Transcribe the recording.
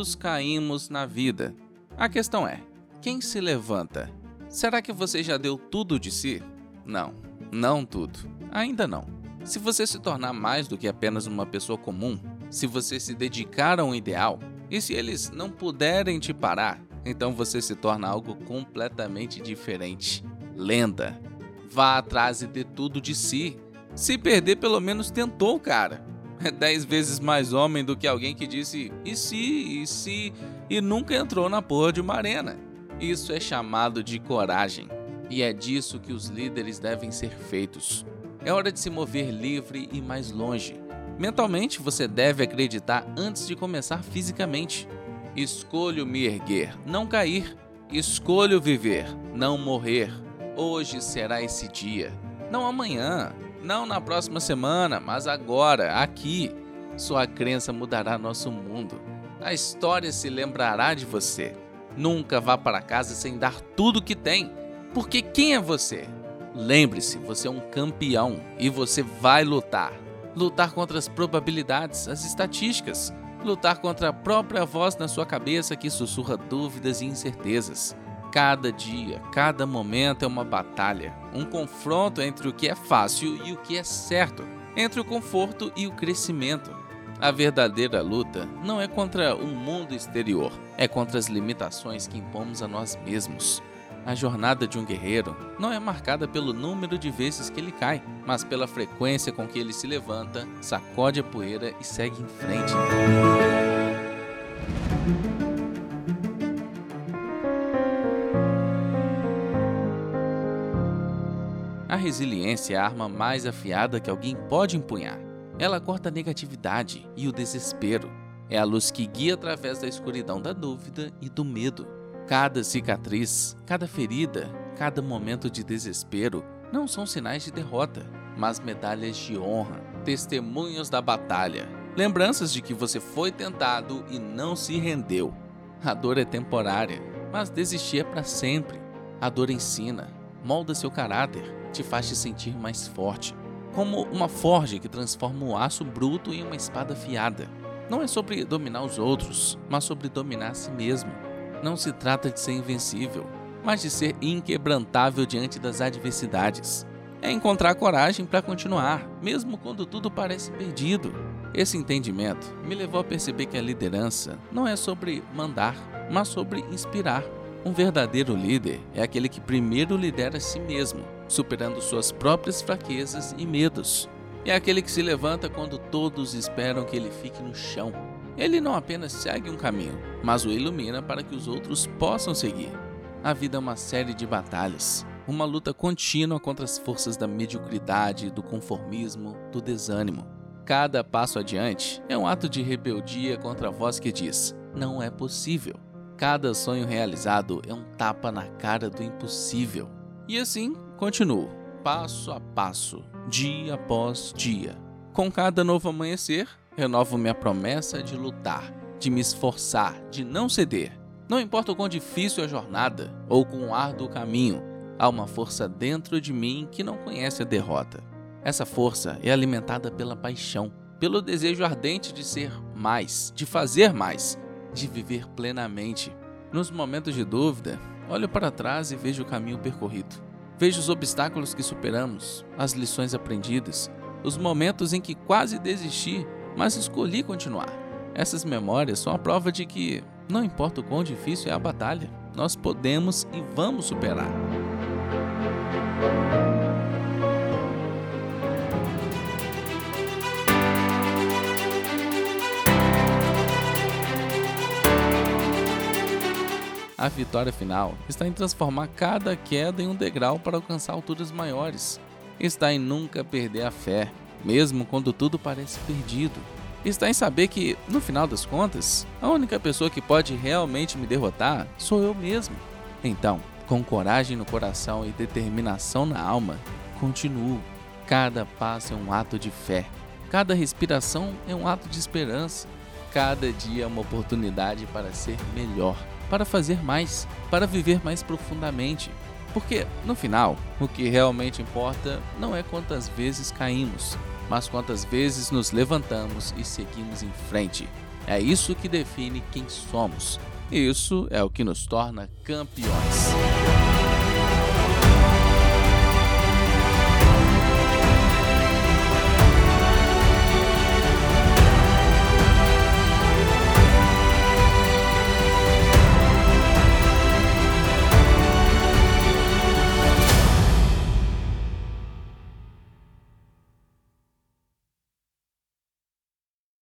Todos caímos na vida. A questão é: quem se levanta? Será que você já deu tudo de si? Não, não tudo. Ainda não. Se você se tornar mais do que apenas uma pessoa comum, se você se dedicar a um ideal, e se eles não puderem te parar, então você se torna algo completamente diferente. Lenda. Vá atrás e dê tudo de si. Se perder, pelo menos tentou, cara. É dez vezes mais homem do que alguém que disse e se, e se, e nunca entrou na porra de uma arena. Isso é chamado de coragem. E é disso que os líderes devem ser feitos. É hora de se mover livre e mais longe. Mentalmente, você deve acreditar antes de começar fisicamente. Escolho me erguer, não cair. Escolho viver, não morrer. Hoje será esse dia. Não amanhã, não na próxima semana, mas agora, aqui. Sua crença mudará nosso mundo. A história se lembrará de você. Nunca vá para casa sem dar tudo que tem. Porque quem é você? Lembre-se, você é um campeão e você vai lutar. Lutar contra as probabilidades, as estatísticas, lutar contra a própria voz na sua cabeça que sussurra dúvidas e incertezas. Cada dia, cada momento é uma batalha, um confronto entre o que é fácil e o que é certo, entre o conforto e o crescimento. A verdadeira luta não é contra o mundo exterior, é contra as limitações que impomos a nós mesmos. A jornada de um guerreiro não é marcada pelo número de vezes que ele cai, mas pela frequência com que ele se levanta, sacode a poeira e segue em frente. A resiliência é a arma mais afiada que alguém pode empunhar. Ela corta a negatividade e o desespero. É a luz que guia através da escuridão da dúvida e do medo. Cada cicatriz, cada ferida, cada momento de desespero não são sinais de derrota, mas medalhas de honra, testemunhos da batalha, lembranças de que você foi tentado e não se rendeu. A dor é temporária, mas desistir é para sempre. A dor ensina, molda seu caráter, te faz te sentir mais forte, como uma forja que transforma o aço bruto em uma espada afiada. Não é sobre dominar os outros, mas sobre dominar a si mesmo. Não se trata de ser invencível, mas de ser inquebrantável diante das adversidades. É encontrar coragem para continuar, mesmo quando tudo parece perdido. Esse entendimento me levou a perceber que a liderança não é sobre mandar, mas sobre inspirar. Um verdadeiro líder é aquele que primeiro lidera a si mesmo, superando suas próprias fraquezas e medos. É aquele que se levanta quando todos esperam que ele fique no chão ele não apenas segue um caminho, mas o ilumina para que os outros possam seguir. A vida é uma série de batalhas, uma luta contínua contra as forças da mediocridade, do conformismo, do desânimo. Cada passo adiante é um ato de rebeldia contra a voz que diz: não é possível. Cada sonho realizado é um tapa na cara do impossível. E assim continuo, passo a passo, dia após dia. Com cada novo amanhecer, Renovo minha promessa de lutar, de me esforçar, de não ceder. Não importa o quão difícil a jornada ou quão árduo o caminho, há uma força dentro de mim que não conhece a derrota. Essa força é alimentada pela paixão, pelo desejo ardente de ser mais, de fazer mais, de viver plenamente. Nos momentos de dúvida, olho para trás e vejo o caminho percorrido. Vejo os obstáculos que superamos, as lições aprendidas, os momentos em que quase desisti mas escolhi continuar. Essas memórias são a prova de que, não importa o quão difícil é a batalha, nós podemos e vamos superar. A vitória final está em transformar cada queda em um degrau para alcançar alturas maiores. Está em nunca perder a fé, mesmo quando tudo parece perdido. Está em saber que, no final das contas, a única pessoa que pode realmente me derrotar sou eu mesmo. Então, com coragem no coração e determinação na alma, continuo. Cada passo é um ato de fé, cada respiração é um ato de esperança, cada dia é uma oportunidade para ser melhor, para fazer mais, para viver mais profundamente. Porque, no final, o que realmente importa não é quantas vezes caímos, mas quantas vezes nos levantamos e seguimos em frente. É isso que define quem somos. Isso é o que nos torna campeões.